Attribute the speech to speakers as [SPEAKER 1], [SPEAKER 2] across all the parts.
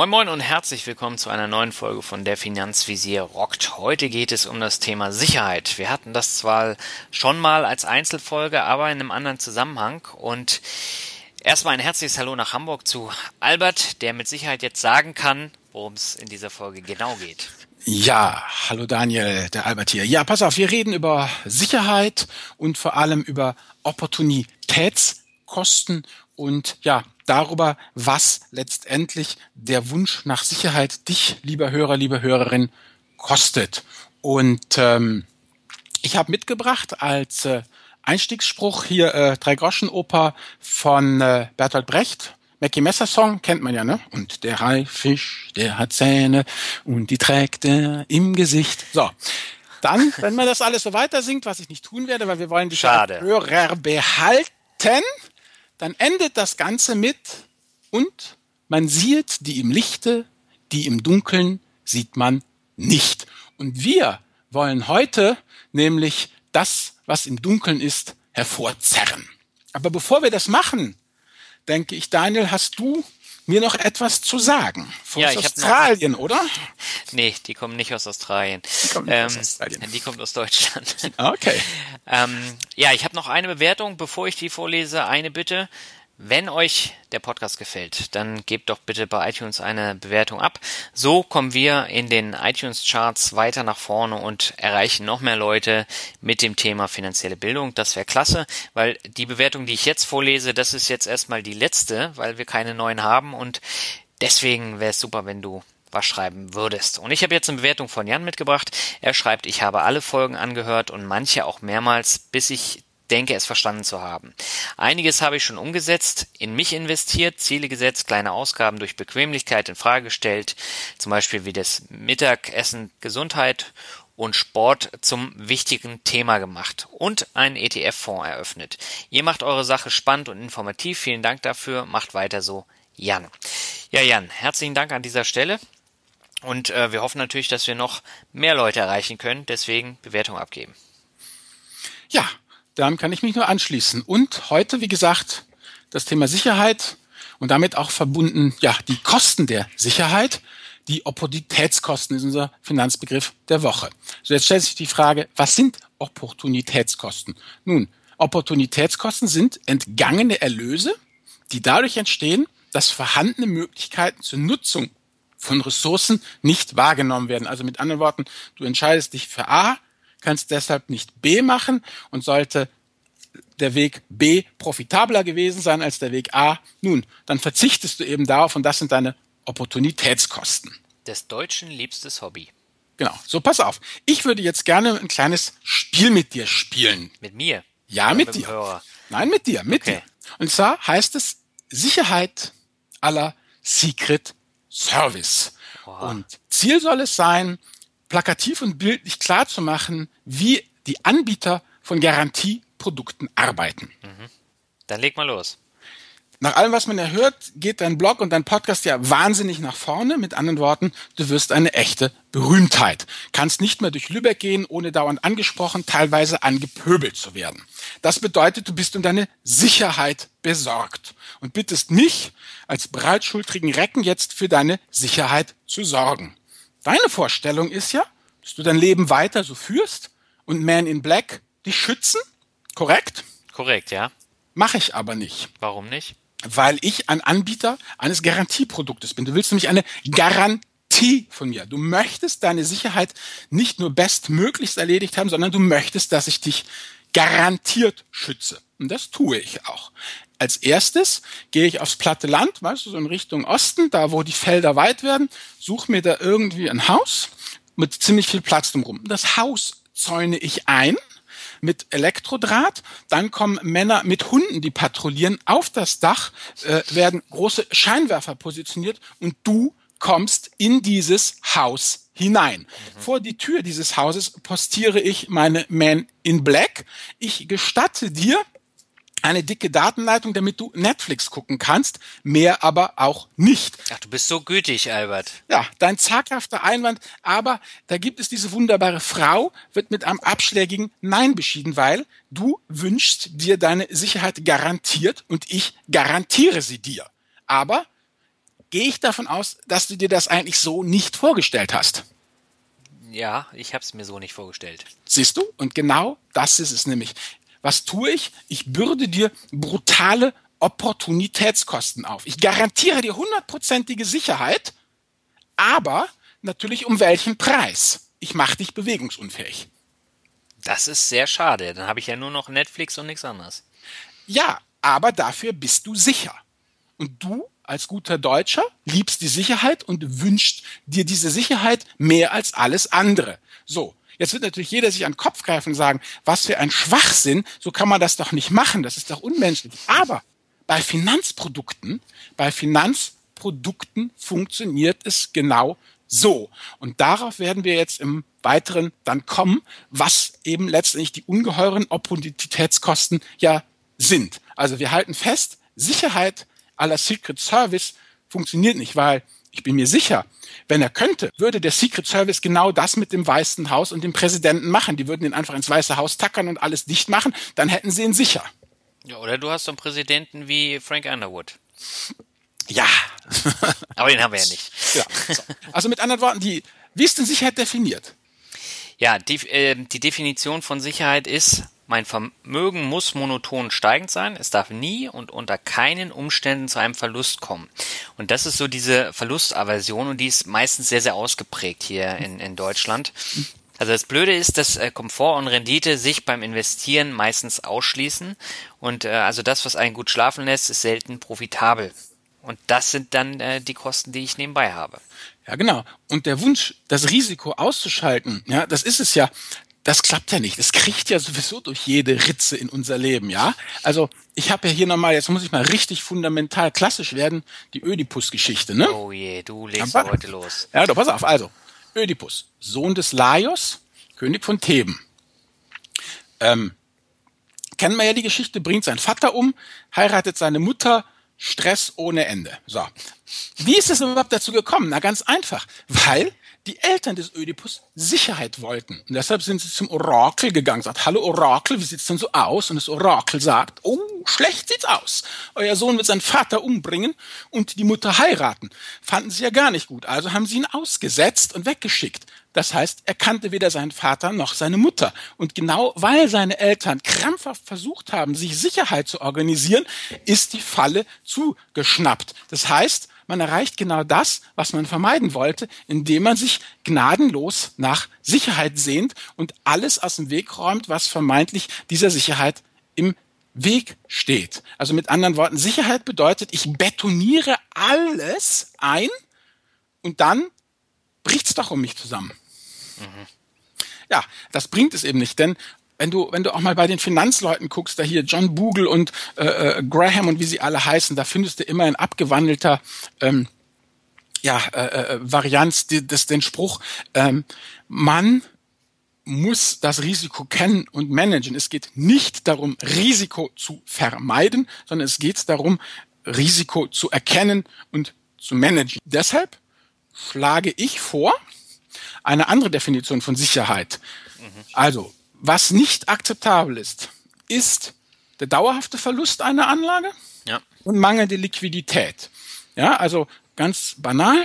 [SPEAKER 1] Moin Moin und herzlich willkommen zu einer neuen Folge von Der Finanzvisier rockt. Heute geht es um das Thema Sicherheit. Wir hatten das zwar schon mal als Einzelfolge, aber in einem anderen Zusammenhang und erstmal ein herzliches Hallo nach Hamburg zu Albert, der mit Sicherheit jetzt sagen kann, worum es in dieser Folge genau geht.
[SPEAKER 2] Ja, hallo Daniel, der Albert hier. Ja, pass auf, wir reden über Sicherheit und vor allem über Opportunitätskosten und ja, darüber, was letztendlich der Wunsch nach Sicherheit dich, lieber Hörer, liebe Hörerin, kostet. Und ähm, ich habe mitgebracht als äh, Einstiegsspruch hier äh, Drei Groschen Oper von äh, Bertolt Brecht. Mackie Messer Song kennt man ja, ne? Und der Haifisch, der hat Zähne und die trägt er im Gesicht. So. Dann, wenn man das alles so weiter singt, was ich nicht tun werde, weil wir wollen die
[SPEAKER 1] Schade.
[SPEAKER 2] Hörer behalten, dann endet das Ganze mit und man sieht die im Lichte, die im Dunkeln sieht man nicht. Und wir wollen heute nämlich das, was im Dunkeln ist, hervorzerren. Aber bevor wir das machen, denke ich, Daniel, hast du mir noch etwas zu sagen.
[SPEAKER 1] Von ja,
[SPEAKER 2] Australien, noch... oder?
[SPEAKER 1] Nee, die kommen nicht aus Australien.
[SPEAKER 2] Die kommt, ähm, aus Australien.
[SPEAKER 1] Die kommt aus Deutschland.
[SPEAKER 2] Okay.
[SPEAKER 1] ähm, ja, ich habe noch eine Bewertung, bevor ich die vorlese. Eine Bitte. Wenn euch der Podcast gefällt, dann gebt doch bitte bei iTunes eine Bewertung ab. So kommen wir in den iTunes Charts weiter nach vorne und erreichen noch mehr Leute mit dem Thema finanzielle Bildung. Das wäre klasse, weil die Bewertung, die ich jetzt vorlese, das ist jetzt erstmal die letzte, weil wir keine neuen haben und deswegen wäre es super, wenn du was schreiben würdest. Und ich habe jetzt eine Bewertung von Jan mitgebracht. Er schreibt, ich habe alle Folgen angehört und manche auch mehrmals, bis ich denke, es verstanden zu haben. Einiges habe ich schon umgesetzt, in mich investiert, Ziele gesetzt, kleine Ausgaben durch Bequemlichkeit in Frage gestellt, zum Beispiel wie das Mittagessen Gesundheit und Sport zum wichtigen Thema gemacht und einen ETF-Fonds eröffnet. Ihr macht eure Sache spannend und informativ. Vielen Dank dafür. Macht weiter so, Jan. Ja, Jan, herzlichen Dank an dieser Stelle. Und äh, wir hoffen natürlich, dass wir noch mehr Leute erreichen können. Deswegen Bewertung abgeben.
[SPEAKER 2] Ja, dann kann ich mich nur anschließen. Und heute, wie gesagt, das Thema Sicherheit und damit auch verbunden, ja, die Kosten der Sicherheit. Die Opportunitätskosten ist unser Finanzbegriff der Woche. So, jetzt stellt sich die Frage, was sind Opportunitätskosten? Nun, Opportunitätskosten sind entgangene Erlöse, die dadurch entstehen, dass vorhandene Möglichkeiten zur Nutzung von Ressourcen nicht wahrgenommen werden. Also mit anderen Worten, du entscheidest dich für A, kannst deshalb nicht B machen und sollte der Weg B profitabler gewesen sein als der Weg A, nun, dann verzichtest du eben darauf und das sind deine Opportunitätskosten.
[SPEAKER 1] Des Deutschen liebstes Hobby.
[SPEAKER 2] Genau. So, pass auf. Ich würde jetzt gerne ein kleines Spiel mit dir spielen.
[SPEAKER 1] Mit mir?
[SPEAKER 2] Ja, Oder mit, mit dir. Hörer? Nein, mit dir, mit okay. dir. Und zwar heißt es Sicherheit aller Secret Service. Oha. Und Ziel soll es sein, plakativ und bildlich klar zu machen, wie die Anbieter von Garantieprodukten arbeiten. Mhm.
[SPEAKER 1] Dann leg mal los.
[SPEAKER 2] Nach allem, was man ja hört, geht dein Blog und dein Podcast ja wahnsinnig nach vorne. Mit anderen Worten, du wirst eine echte Berühmtheit. Kannst nicht mehr durch Lübeck gehen, ohne dauernd angesprochen, teilweise angepöbelt zu werden. Das bedeutet, du bist um deine Sicherheit besorgt und bittest mich als breitschultrigen Recken jetzt für deine Sicherheit zu sorgen. Deine Vorstellung ist ja, dass du dein Leben weiter so führst und Man in Black dich schützen, korrekt?
[SPEAKER 1] Korrekt, ja.
[SPEAKER 2] Mache ich aber nicht.
[SPEAKER 1] Warum nicht?
[SPEAKER 2] Weil ich ein Anbieter eines Garantieproduktes bin. Du willst nämlich eine Garantie von mir. Du möchtest deine Sicherheit nicht nur bestmöglichst erledigt haben, sondern du möchtest, dass ich dich garantiert schütze. Und das tue ich auch. Als erstes gehe ich aufs platte Land, weißt du, so in Richtung Osten, da wo die Felder weit werden, suche mir da irgendwie ein Haus mit ziemlich viel Platz drumherum. Das Haus zäune ich ein mit Elektrodraht. Dann kommen Männer mit Hunden, die patrouillieren. Auf das Dach äh, werden große Scheinwerfer positioniert und du kommst in dieses Haus hinein. Mhm. Vor die Tür dieses Hauses postiere ich meine Man in Black. Ich gestatte dir, eine dicke Datenleitung, damit du Netflix gucken kannst, mehr aber auch nicht.
[SPEAKER 1] Ach, du bist so gütig, Albert.
[SPEAKER 2] Ja, dein zaghafter Einwand, aber da gibt es diese wunderbare Frau, wird mit einem abschlägigen Nein beschieden, weil du wünschst dir deine Sicherheit garantiert und ich garantiere sie dir. Aber gehe ich davon aus, dass du dir das eigentlich so nicht vorgestellt hast.
[SPEAKER 1] Ja, ich habe es mir so nicht vorgestellt.
[SPEAKER 2] Siehst du? Und genau das ist es nämlich. Was tue ich? Ich bürde dir brutale Opportunitätskosten auf. Ich garantiere dir hundertprozentige Sicherheit, aber natürlich um welchen Preis? Ich mache dich bewegungsunfähig.
[SPEAKER 1] Das ist sehr schade. Dann habe ich ja nur noch Netflix und nichts anderes.
[SPEAKER 2] Ja, aber dafür bist du sicher. Und du als guter Deutscher liebst die Sicherheit und wünscht dir diese Sicherheit mehr als alles andere. So. Jetzt wird natürlich jeder sich an den Kopf greifen und sagen, was für ein Schwachsinn, so kann man das doch nicht machen, das ist doch unmenschlich. Aber bei Finanzprodukten, bei Finanzprodukten funktioniert es genau so. Und darauf werden wir jetzt im Weiteren dann kommen, was eben letztendlich die ungeheuren Opportunitätskosten ja sind. Also wir halten fest, Sicherheit aller Secret Service funktioniert nicht, weil ich bin mir sicher, wenn er könnte, würde der Secret Service genau das mit dem Weißen Haus und dem Präsidenten machen. Die würden ihn einfach ins Weiße Haus tackern und alles dicht machen, dann hätten sie ihn sicher.
[SPEAKER 1] Ja, oder du hast so einen Präsidenten wie Frank Underwood.
[SPEAKER 2] Ja.
[SPEAKER 1] Aber den haben wir ja nicht. Ja,
[SPEAKER 2] so. Also mit anderen Worten, die, wie ist denn Sicherheit definiert?
[SPEAKER 1] Ja, die, äh, die Definition von Sicherheit ist, mein Vermögen muss monoton steigend sein. Es darf nie und unter keinen Umständen zu einem Verlust kommen. Und das ist so diese Verlustaversion und die ist meistens sehr, sehr ausgeprägt hier in, in Deutschland. Also das Blöde ist, dass äh, Komfort und Rendite sich beim Investieren meistens ausschließen. Und äh, also das, was einen gut schlafen lässt, ist selten profitabel. Und das sind dann äh, die Kosten, die ich nebenbei habe.
[SPEAKER 2] Ja, genau. Und der Wunsch, das Risiko auszuschalten, ja, das ist es ja das klappt ja nicht. Das kriegt ja sowieso durch jede Ritze in unser Leben, ja. Also ich habe ja hier nochmal, jetzt muss ich mal richtig fundamental klassisch werden, die Ödipus-Geschichte, ne?
[SPEAKER 1] Oh je, du legst Aber, heute los.
[SPEAKER 2] Ja, doch, pass auf. Also, Ödipus, Sohn des Laios, König von Theben. Ähm, kennen wir ja die Geschichte, bringt seinen Vater um, heiratet seine Mutter, Stress ohne Ende. So. Wie ist es überhaupt dazu gekommen? Na, ganz einfach. Weil die Eltern des Ödipus Sicherheit wollten. Und deshalb sind sie zum Orakel gegangen, sagt, hallo Orakel, wie sieht's denn so aus? Und das Orakel sagt, oh, schlecht sieht's aus. Euer Sohn wird seinen Vater umbringen und die Mutter heiraten. Fanden sie ja gar nicht gut. Also haben sie ihn ausgesetzt und weggeschickt. Das heißt, er kannte weder seinen Vater noch seine Mutter. Und genau weil seine Eltern krampfhaft versucht haben, sich Sicherheit zu organisieren, ist die Falle zugeschnappt. Das heißt, man erreicht genau das, was man vermeiden wollte, indem man sich gnadenlos nach Sicherheit sehnt und alles aus dem Weg räumt, was vermeintlich dieser Sicherheit im Weg steht. Also mit anderen Worten, Sicherheit bedeutet, ich betoniere alles ein und dann bricht's doch um mich zusammen. Mhm. Ja, das bringt es eben nicht, denn wenn du, wenn du auch mal bei den Finanzleuten guckst, da hier John Bogle und äh, äh, Graham und wie sie alle heißen, da findest du immer in abgewandelter ähm, ja, äh, äh, Varianz des, den Spruch, ähm, man muss das Risiko kennen und managen. Es geht nicht darum, Risiko zu vermeiden, sondern es geht darum, Risiko zu erkennen und zu managen. Deshalb schlage ich vor, eine andere Definition von Sicherheit. Mhm. Also, was nicht akzeptabel ist, ist der dauerhafte Verlust einer Anlage ja. und mangelnde Liquidität. Ja, also ganz banal.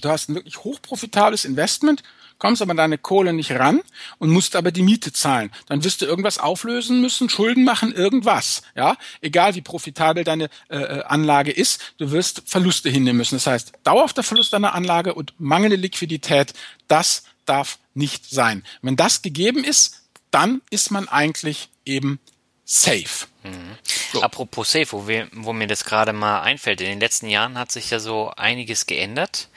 [SPEAKER 2] Du hast ein wirklich hochprofitables Investment, kommst aber deine Kohle nicht ran und musst aber die Miete zahlen. Dann wirst du irgendwas auflösen müssen, Schulden machen, irgendwas. Ja, egal wie profitabel deine äh, äh Anlage ist, du wirst Verluste hinnehmen müssen. Das heißt, dauerhafter Verlust deiner Anlage und mangelnde Liquidität, das darf nicht sein. Wenn das gegeben ist, dann ist man eigentlich eben safe.
[SPEAKER 1] Mhm. So. Apropos safe, wo, wir, wo mir das gerade mal einfällt, in den letzten Jahren hat sich ja so einiges geändert.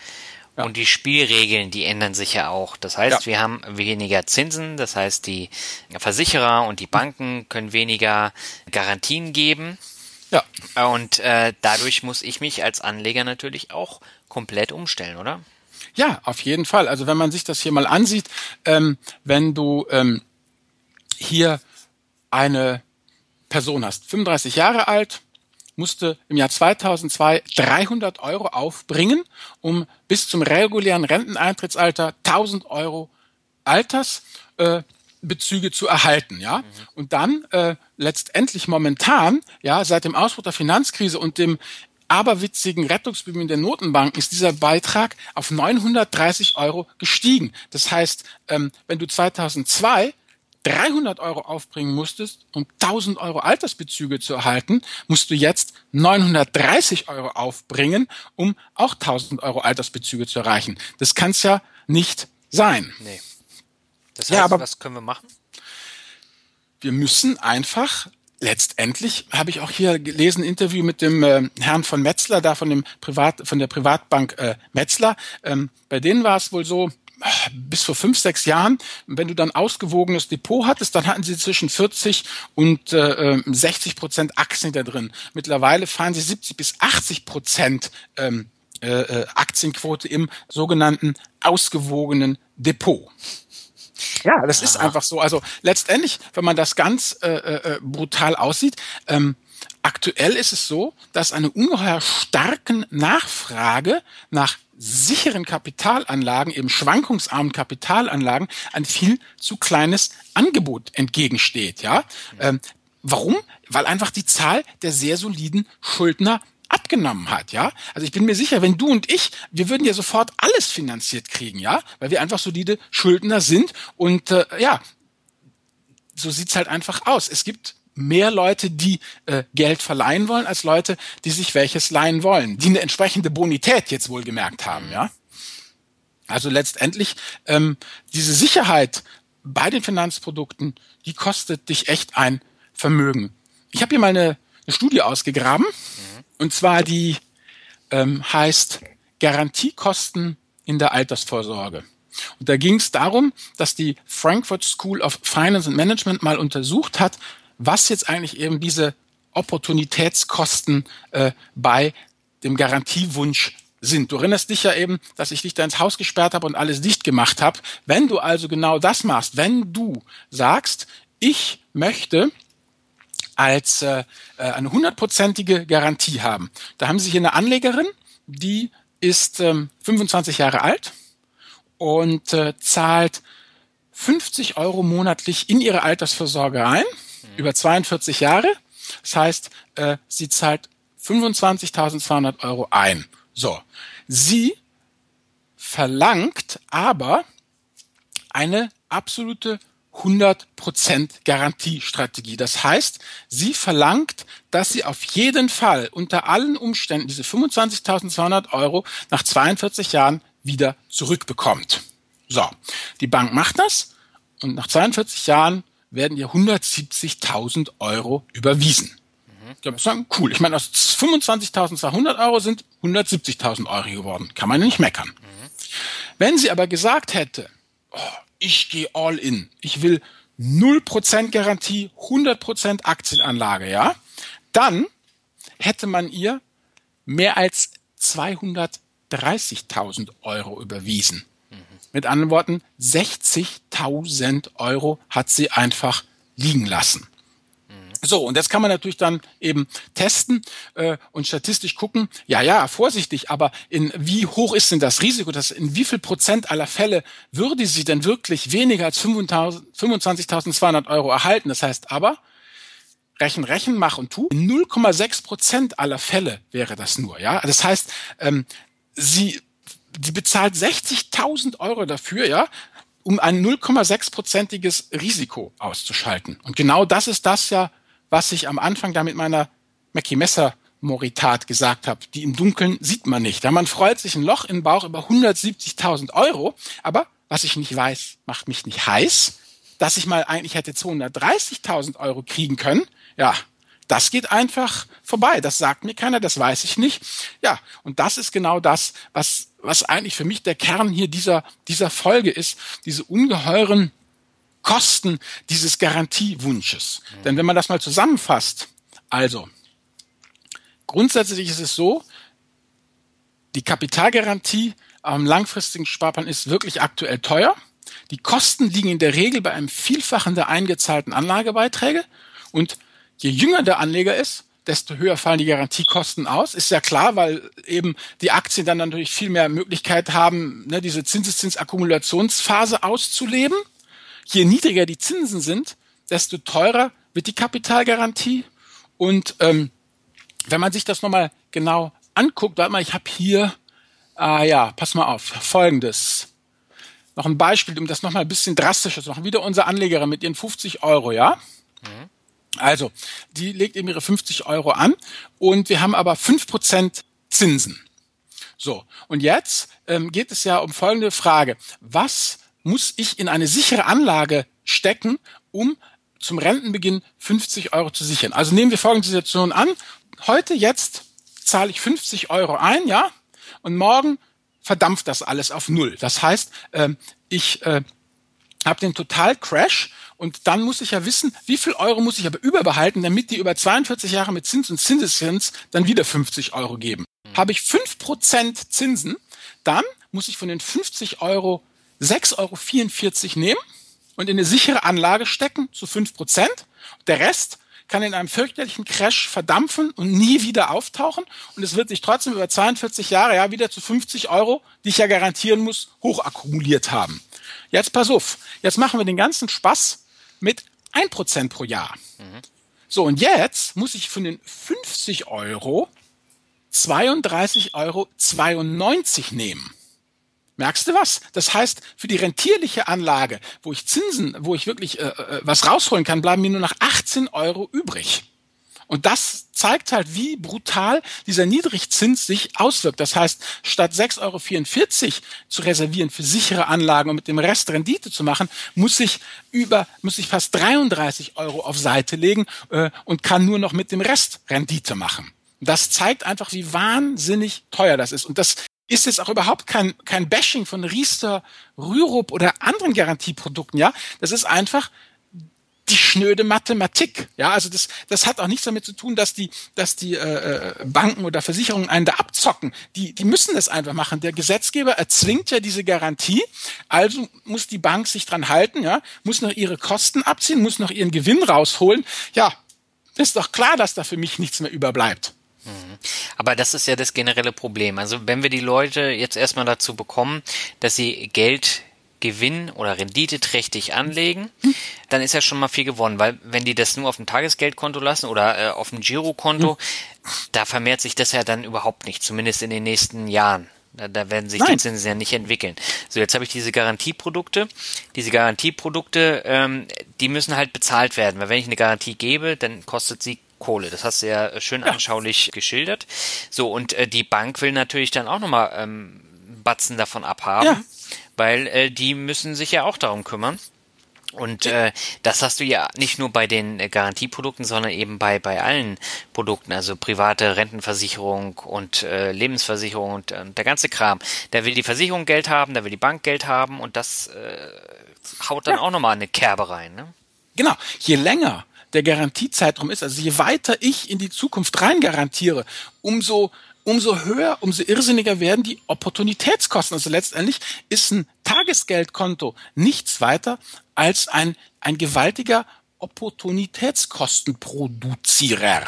[SPEAKER 1] Ja. Und die Spielregeln, die ändern sich ja auch. Das heißt, ja. wir haben weniger Zinsen, das heißt, die Versicherer und die Banken können weniger Garantien geben. Ja. Und äh, dadurch muss ich mich als Anleger natürlich auch komplett umstellen, oder?
[SPEAKER 2] Ja, auf jeden Fall. Also wenn man sich das hier mal ansieht, ähm, wenn du ähm, hier eine Person hast, 35 Jahre alt, musste im Jahr 2002 300 Euro aufbringen, um bis zum regulären Renteneintrittsalter 1000 Euro Altersbezüge äh, zu erhalten, ja. Mhm. Und dann äh, letztendlich momentan, ja, seit dem Ausbruch der Finanzkrise und dem aberwitzigen Rettungsbemühen der Notenbank ist dieser Beitrag auf 930 Euro gestiegen. Das heißt, ähm, wenn du 2002 300 Euro aufbringen musstest, um 1000 Euro Altersbezüge zu erhalten, musst du jetzt 930 Euro aufbringen, um auch 1000 Euro Altersbezüge zu erreichen. Das kann es ja nicht sein. Nee.
[SPEAKER 1] Das heißt, ja, aber was können wir machen?
[SPEAKER 2] Wir müssen einfach letztendlich habe ich auch hier gelesen, Interview mit dem äh, Herrn von Metzler, da von dem Privat, von der Privatbank äh, Metzler. Ähm, bei denen war es wohl so, bis vor fünf, sechs Jahren, wenn du dann ausgewogenes Depot hattest, dann hatten sie zwischen 40 und äh, 60 ähm, Prozent Aktien da drin. Mittlerweile fahren sie 70 bis 80 Prozent ähm, äh, äh, Aktienquote im sogenannten ausgewogenen Depot. Ja, das ist einfach so. Also letztendlich, wenn man das ganz äh, äh, brutal aussieht, ähm, aktuell ist es so, dass eine ungeheuer starken Nachfrage nach sicheren Kapitalanlagen, eben schwankungsarmen Kapitalanlagen, ein viel zu kleines Angebot entgegensteht. Ja, ähm, warum? Weil einfach die Zahl der sehr soliden Schuldner abgenommen hat, ja. Also ich bin mir sicher, wenn du und ich, wir würden ja sofort alles finanziert kriegen, ja, weil wir einfach solide Schuldner sind und äh, ja, so sieht's halt einfach aus. Es gibt mehr Leute, die äh, Geld verleihen wollen, als Leute, die sich welches leihen wollen, die eine entsprechende Bonität jetzt wohl gemerkt haben, ja. Also letztendlich ähm, diese Sicherheit bei den Finanzprodukten, die kostet dich echt ein Vermögen. Ich habe hier mal eine, eine Studie ausgegraben. Und zwar die ähm, heißt Garantiekosten in der Altersvorsorge. Und da ging es darum, dass die Frankfurt School of Finance and Management mal untersucht hat, was jetzt eigentlich eben diese Opportunitätskosten äh, bei dem Garantiewunsch sind. Du erinnerst dich ja eben, dass ich dich da ins Haus gesperrt habe und alles dicht gemacht habe. Wenn du also genau das machst, wenn du sagst, ich möchte als äh, äh, eine hundertprozentige Garantie haben. Da haben Sie hier eine Anlegerin, die ist ähm, 25 Jahre alt und äh, zahlt 50 Euro monatlich in ihre Altersvorsorge ein, mhm. über 42 Jahre. Das heißt, äh, sie zahlt 25.200 Euro ein. So, sie verlangt aber eine absolute 100% Garantiestrategie. Das heißt, sie verlangt, dass sie auf jeden Fall unter allen Umständen diese 25.200 Euro nach 42 Jahren wieder zurückbekommt. So, die Bank macht das und nach 42 Jahren werden ihr 170.000 Euro überwiesen. Ich muss sagen, cool. Ich meine, aus 25.200 Euro sind 170.000 Euro geworden. Kann man nicht meckern. Mhm. Wenn sie aber gesagt hätte, oh, ich gehe all in. Ich will 0% Garantie, 100% Aktienanlage, ja? Dann hätte man ihr mehr als 230.000 Euro überwiesen. Mit anderen Worten, 60.000 Euro hat sie einfach liegen lassen. So, und jetzt kann man natürlich dann eben testen äh, und statistisch gucken, ja, ja, vorsichtig, aber in wie hoch ist denn das Risiko, dass in wie viel Prozent aller Fälle würde sie denn wirklich weniger als 25.200 Euro erhalten? Das heißt aber, Rechen, Rechen, mach und tu. In 0,6 Prozent aller Fälle wäre das nur, ja. Das heißt, ähm, sie, sie bezahlt 60.000 Euro dafür, ja, um ein 0,6-prozentiges Risiko auszuschalten. Und genau das ist das ja, was ich am Anfang da mit meiner Mackie Messer Moritat gesagt habe. Die im Dunkeln sieht man nicht. Ja, man freut sich ein Loch im Bauch über 170.000 Euro. Aber was ich nicht weiß, macht mich nicht heiß. Dass ich mal eigentlich hätte 230.000 Euro kriegen können. Ja, das geht einfach vorbei. Das sagt mir keiner, das weiß ich nicht. Ja, und das ist genau das, was, was eigentlich für mich der Kern hier dieser, dieser Folge ist. Diese ungeheuren Kosten dieses Garantiewunsches. Mhm. Denn wenn man das mal zusammenfasst, also grundsätzlich ist es so, die Kapitalgarantie am langfristigen Sparplan ist wirklich aktuell teuer. Die Kosten liegen in der Regel bei einem Vielfachen der eingezahlten Anlagebeiträge. Und je jünger der Anleger ist, desto höher fallen die Garantiekosten aus. Ist ja klar, weil eben die Aktien dann natürlich viel mehr Möglichkeit haben, ne, diese Zinseszinsakkumulationsphase auszuleben. Je niedriger die Zinsen sind, desto teurer wird die Kapitalgarantie. Und ähm, wenn man sich das nochmal genau anguckt, warte mal, ich habe hier, ah ja, pass mal auf, folgendes. Noch ein Beispiel, um das nochmal ein bisschen drastischer zu machen. Wieder unsere Anlegerin mit ihren 50 Euro, ja? Mhm. Also, die legt eben ihre 50 Euro an und wir haben aber 5% Zinsen. So, und jetzt ähm, geht es ja um folgende Frage. Was muss ich in eine sichere Anlage stecken, um zum Rentenbeginn 50 Euro zu sichern? Also nehmen wir folgende Situation an. Heute, jetzt zahle ich 50 Euro ein, ja, und morgen verdampft das alles auf Null. Das heißt, ähm, ich äh, habe den Total-Crash und dann muss ich ja wissen, wie viel Euro muss ich aber überbehalten, damit die über 42 Jahre mit Zins und Zinseszins dann wieder 50 Euro geben. Mhm. Habe ich 5% Zinsen, dann muss ich von den 50 Euro 6,44 Euro nehmen und in eine sichere Anlage stecken zu 5%. Der Rest kann in einem fürchterlichen Crash verdampfen und nie wieder auftauchen. Und es wird sich trotzdem über 42 Jahre ja wieder zu 50 Euro, die ich ja garantieren muss, hochakkumuliert haben. Jetzt pass auf. Jetzt machen wir den ganzen Spaß mit 1% pro Jahr. Mhm. So, und jetzt muss ich von den 50 Euro 32,92 Euro nehmen. Merkst du was? Das heißt, für die rentierliche Anlage, wo ich Zinsen, wo ich wirklich äh, äh was rausholen kann, bleiben mir nur noch 18 Euro übrig. Und das zeigt halt, wie brutal dieser Niedrigzins sich auswirkt. Das heißt, statt 6,44 Euro zu reservieren für sichere Anlagen und mit dem Rest Rendite zu machen, muss ich über, muss ich fast 33 Euro auf Seite legen äh, und kann nur noch mit dem Rest Rendite machen. Das zeigt einfach, wie wahnsinnig teuer das ist. Und das ist jetzt auch überhaupt kein, kein Bashing von Riester, Rürup oder anderen Garantieprodukten, ja. Das ist einfach die schnöde Mathematik. Ja, also das, das hat auch nichts damit zu tun, dass die, dass die äh, äh, Banken oder Versicherungen einen da abzocken. Die, die müssen das einfach machen. Der Gesetzgeber erzwingt ja diese Garantie, also muss die Bank sich dran halten, ja, muss noch ihre Kosten abziehen, muss noch ihren Gewinn rausholen. Ja, ist doch klar, dass da für mich nichts mehr überbleibt.
[SPEAKER 1] Mhm. Aber das ist ja das generelle Problem. Also wenn wir die Leute jetzt erstmal dazu bekommen, dass sie Geld Gewinn oder Rendite trächtig anlegen, dann ist ja schon mal viel gewonnen, weil wenn die das nur auf dem Tagesgeldkonto lassen oder äh, auf dem Girokonto, da vermehrt sich das ja dann überhaupt nicht, zumindest in den nächsten Jahren. Da, da werden sich Nein. die Zinsen ja nicht entwickeln. So, jetzt habe ich diese Garantieprodukte. Diese Garantieprodukte, ähm, die müssen halt bezahlt werden, weil wenn ich eine Garantie gebe, dann kostet sie Kohle. Das hast du ja schön ja. anschaulich geschildert. So, und äh, die Bank will natürlich dann auch nochmal ähm, Batzen davon abhaben. Ja weil äh, die müssen sich ja auch darum kümmern. Und äh, das hast du ja nicht nur bei den äh, Garantieprodukten, sondern eben bei bei allen Produkten, also private Rentenversicherung und äh, Lebensversicherung und äh, der ganze Kram. Da will die Versicherung Geld haben, da will die Bank Geld haben und das äh, haut dann ja. auch nochmal eine Kerbe rein. Ne?
[SPEAKER 2] Genau. Je länger der Garantiezeitraum ist, also je weiter ich in die Zukunft rein garantiere, umso umso höher, umso irrsinniger werden die Opportunitätskosten. Also letztendlich ist ein Tagesgeldkonto nichts weiter als ein, ein gewaltiger Opportunitätskostenproduzierer,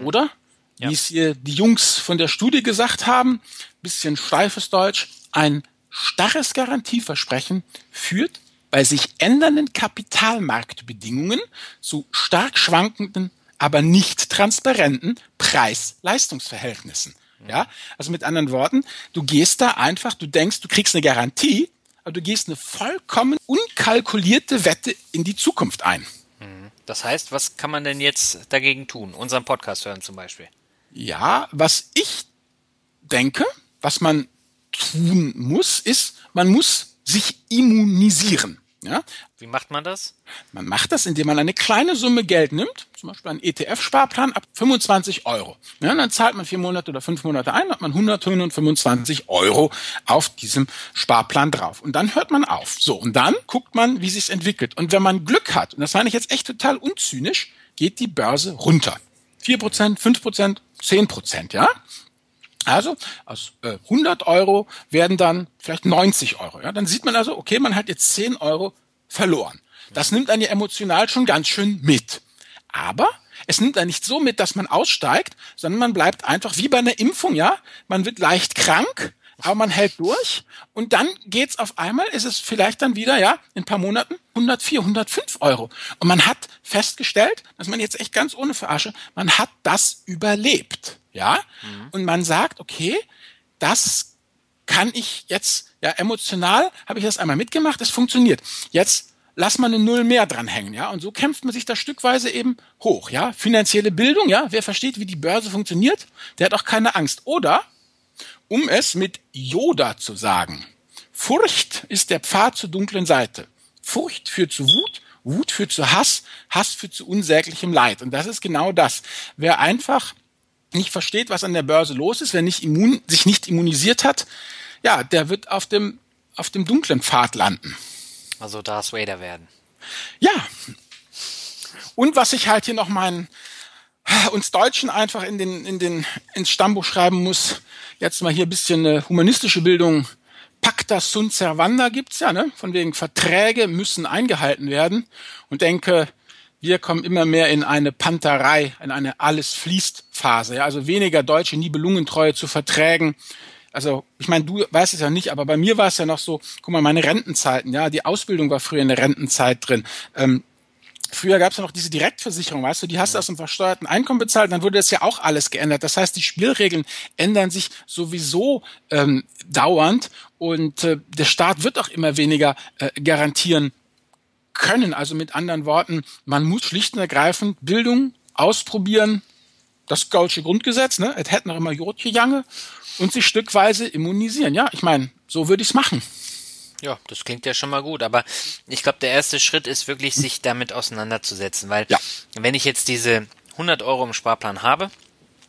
[SPEAKER 2] mhm. oder? Ja. Wie es hier die Jungs von der Studie gesagt haben, bisschen steifes Deutsch, ein starres Garantieversprechen führt bei sich ändernden Kapitalmarktbedingungen zu stark schwankenden, aber nicht transparenten Preis-Leistungsverhältnissen. Ja, also mit anderen Worten, du gehst da einfach, du denkst, du kriegst eine Garantie, aber du gehst eine vollkommen unkalkulierte Wette in die Zukunft ein.
[SPEAKER 1] Mhm. Das heißt, was kann man denn jetzt dagegen tun? Unseren Podcast hören zum Beispiel.
[SPEAKER 2] Ja, was ich denke, was man tun muss, ist, man muss sich immunisieren. Ja?
[SPEAKER 1] Wie macht man das?
[SPEAKER 2] Man macht das, indem man eine kleine Summe Geld nimmt, zum Beispiel einen ETF-Sparplan ab 25 Euro. Ja, dann zahlt man vier Monate oder fünf Monate ein, hat man 125 Euro auf diesem Sparplan drauf. Und dann hört man auf. So, und dann guckt man, wie sich's entwickelt. Und wenn man Glück hat, und das meine ich jetzt echt total unzynisch, geht die Börse runter. Vier Prozent, fünf Prozent, zehn Prozent, ja? Also aus äh, 100 Euro werden dann vielleicht 90 Euro. Ja? Dann sieht man also, okay, man hat jetzt 10 Euro verloren. Das nimmt einen ja emotional schon ganz schön mit. Aber es nimmt einen nicht so mit, dass man aussteigt, sondern man bleibt einfach wie bei einer Impfung, ja. Man wird leicht krank, aber man hält durch und dann geht's auf einmal, ist es vielleicht dann wieder, ja, in ein paar Monaten 104, 105 Euro. Und man hat festgestellt, dass man jetzt echt ganz ohne Verarsche, man hat das überlebt. Ja, mhm. und man sagt, okay, das kann ich jetzt, ja, emotional habe ich das einmal mitgemacht, es funktioniert. Jetzt lass mal eine Null mehr dranhängen, ja, und so kämpft man sich da stückweise eben hoch, ja. Finanzielle Bildung, ja, wer versteht, wie die Börse funktioniert, der hat auch keine Angst. Oder, um es mit Yoda zu sagen, Furcht ist der Pfad zur dunklen Seite. Furcht führt zu Wut, Wut führt zu Hass, Hass führt zu unsäglichem Leid. Und das ist genau das. Wer einfach nicht versteht, was an der Börse los ist, wer nicht immun, sich nicht immunisiert hat, ja, der wird auf dem, auf dem dunklen Pfad landen.
[SPEAKER 1] Also Darth Vader werden.
[SPEAKER 2] Ja. Und was ich halt hier noch meinen, uns Deutschen einfach in den, in den, ins Stammbuch schreiben muss, jetzt mal hier ein bisschen eine humanistische Bildung. Pacta sunt servanda gibt's ja, ne? Von wegen Verträge müssen eingehalten werden. Und denke, wir kommen immer mehr in eine Panterei, in eine alles fließt Phase. Ja? Also weniger deutsche Nibelungentreue zu Verträgen. Also ich meine, du weißt es ja nicht, aber bei mir war es ja noch so, guck mal, meine Rentenzeiten, ja, die Ausbildung war früher in der Rentenzeit drin. Ähm, Früher gab es ja noch diese Direktversicherung, weißt du, die hast du aus dem versteuerten Einkommen bezahlt, dann wurde das ja auch alles geändert. Das heißt, die Spielregeln ändern sich sowieso ähm, dauernd und äh, der Staat wird auch immer weniger äh, garantieren können. Also mit anderen Worten, man muss schlicht und ergreifend Bildung ausprobieren, das Gaulsche Grundgesetz, ne? Es hätten noch immer Jodje Jange und sich stückweise immunisieren. Ja, ich meine, so würde ich es machen.
[SPEAKER 1] Ja, das klingt ja schon mal gut, aber ich glaube, der erste Schritt ist wirklich, sich damit auseinanderzusetzen, weil ja. wenn ich jetzt diese 100 Euro im Sparplan habe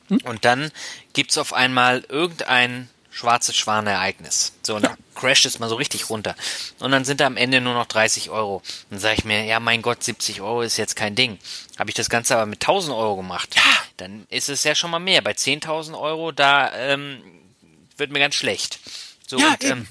[SPEAKER 1] hm? und dann gibt's auf einmal irgendein schwarzes Schwanereignis. So, und dann crasht es mal so richtig runter. Und dann sind da am Ende nur noch 30 Euro. Dann sage ich mir, ja, mein Gott, 70 Euro ist jetzt kein Ding. Habe ich das Ganze aber mit 1000 Euro gemacht, ja. dann ist es ja schon mal mehr. Bei 10.000 Euro, da ähm, wird mir ganz schlecht. So, ja, und, ähm,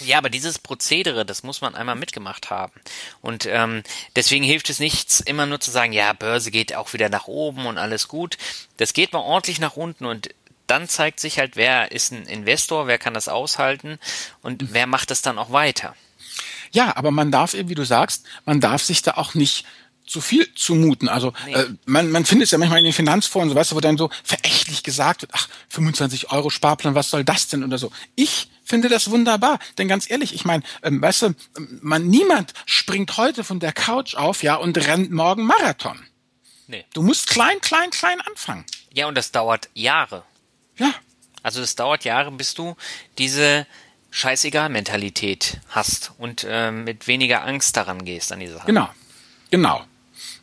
[SPEAKER 1] ja, aber dieses Prozedere, das muss man einmal mitgemacht haben. Und ähm, deswegen hilft es nichts, immer nur zu sagen, ja, Börse geht auch wieder nach oben und alles gut. Das geht mal ordentlich nach unten und dann zeigt sich halt, wer ist ein Investor, wer kann das aushalten und mhm. wer macht das dann auch weiter.
[SPEAKER 2] Ja, aber man darf eben, wie du sagst, man darf sich da auch nicht zu viel zumuten. Also nee. äh, man, man findet es ja manchmal in den Finanzforen, so weißt du, wo dann so verächtlich gesagt wird, ach, 25 Euro Sparplan, was soll das denn oder so. Ich finde das wunderbar, denn ganz ehrlich, ich meine, ähm, weißt du, man niemand springt heute von der Couch auf, ja, und rennt morgen Marathon. Nee. Du musst klein, klein, klein anfangen.
[SPEAKER 1] Ja, und das dauert Jahre.
[SPEAKER 2] Ja.
[SPEAKER 1] Also es dauert Jahre, bis du diese Scheißegal-Mentalität hast und äh, mit weniger Angst daran gehst an die Sache.
[SPEAKER 2] Genau, genau.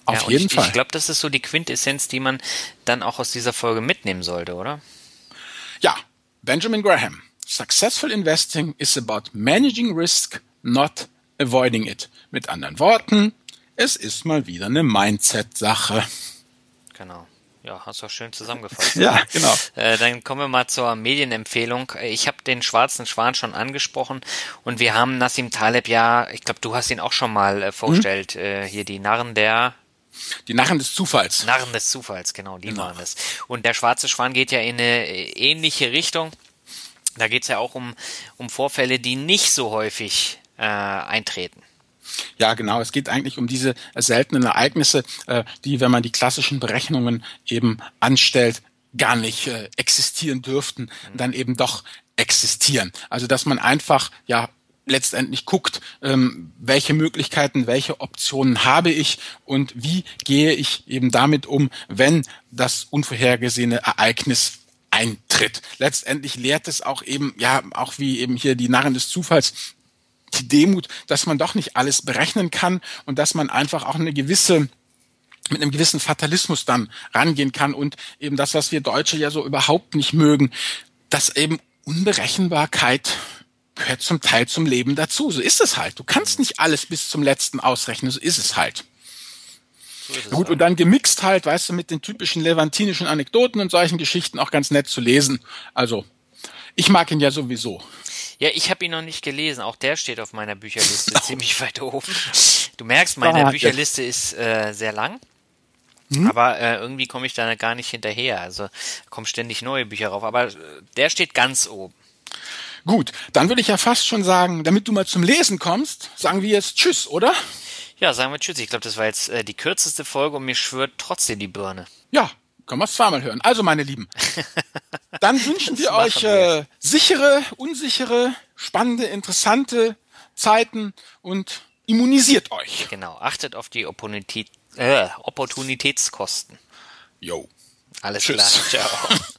[SPEAKER 2] Auf ja, jeden
[SPEAKER 1] ich,
[SPEAKER 2] Fall.
[SPEAKER 1] Ich glaube, das ist so die Quintessenz, die man dann auch aus dieser Folge mitnehmen sollte, oder?
[SPEAKER 2] Ja, Benjamin Graham. Successful investing is about managing risk, not avoiding it. Mit anderen Worten, es ist mal wieder eine Mindset-Sache.
[SPEAKER 1] Genau. Ja, hast du auch schön zusammengefasst.
[SPEAKER 2] ja, genau.
[SPEAKER 1] Äh, dann kommen wir mal zur Medienempfehlung. Ich habe den Schwarzen Schwan schon angesprochen und wir haben Nassim Taleb ja, ich glaube, du hast ihn auch schon mal äh, vorgestellt, mhm. äh, hier die Narren der
[SPEAKER 2] die Narren des Zufalls.
[SPEAKER 1] Narren des Zufalls, genau, die genau. waren es. Und der Schwarze Schwan geht ja in eine äh, ähnliche Richtung. Da geht es ja auch um, um Vorfälle, die nicht so häufig äh, eintreten.
[SPEAKER 2] Ja, genau. Es geht eigentlich um diese seltenen Ereignisse, äh, die, wenn man die klassischen Berechnungen eben anstellt, gar nicht äh, existieren dürften, mhm. dann eben doch existieren. Also dass man einfach ja letztendlich guckt, ähm, welche Möglichkeiten, welche Optionen habe ich und wie gehe ich eben damit um, wenn das unvorhergesehene Ereignis eintritt. Letztendlich lehrt es auch eben, ja, auch wie eben hier die Narren des Zufalls, die Demut, dass man doch nicht alles berechnen kann und dass man einfach auch eine gewisse mit einem gewissen Fatalismus dann rangehen kann und eben das, was wir Deutsche ja so überhaupt nicht mögen, dass eben Unberechenbarkeit gehört zum Teil zum Leben dazu. So ist es halt. Du kannst nicht alles bis zum letzten ausrechnen. So ist es halt. So Gut, halt. und dann gemixt halt, weißt du, mit den typischen levantinischen Anekdoten und solchen Geschichten auch ganz nett zu lesen. Also, ich mag ihn ja sowieso.
[SPEAKER 1] Ja, ich habe ihn noch nicht gelesen. Auch der steht auf meiner Bücherliste ziemlich weit oben. Du merkst, meine ah, Bücherliste ist äh, sehr lang. Hm? Aber äh, irgendwie komme ich da gar nicht hinterher. Also kommen ständig neue Bücher rauf. Aber äh, der steht ganz oben.
[SPEAKER 2] Gut, dann würde ich ja fast schon sagen, damit du mal zum Lesen kommst, sagen wir jetzt Tschüss, oder?
[SPEAKER 1] Ja, sagen wir Tschüss. Ich glaube, das war jetzt äh, die kürzeste Folge und mir schwört trotzdem die Birne.
[SPEAKER 2] Ja, können wir es zweimal hören. Also, meine Lieben, dann wünschen wir euch äh, sichere, unsichere, spannende, interessante Zeiten und immunisiert euch.
[SPEAKER 1] Genau, achtet auf die Opportunität, äh, Opportunitätskosten.
[SPEAKER 2] Jo.
[SPEAKER 1] Alles
[SPEAKER 2] Tschüss.
[SPEAKER 1] klar, ciao.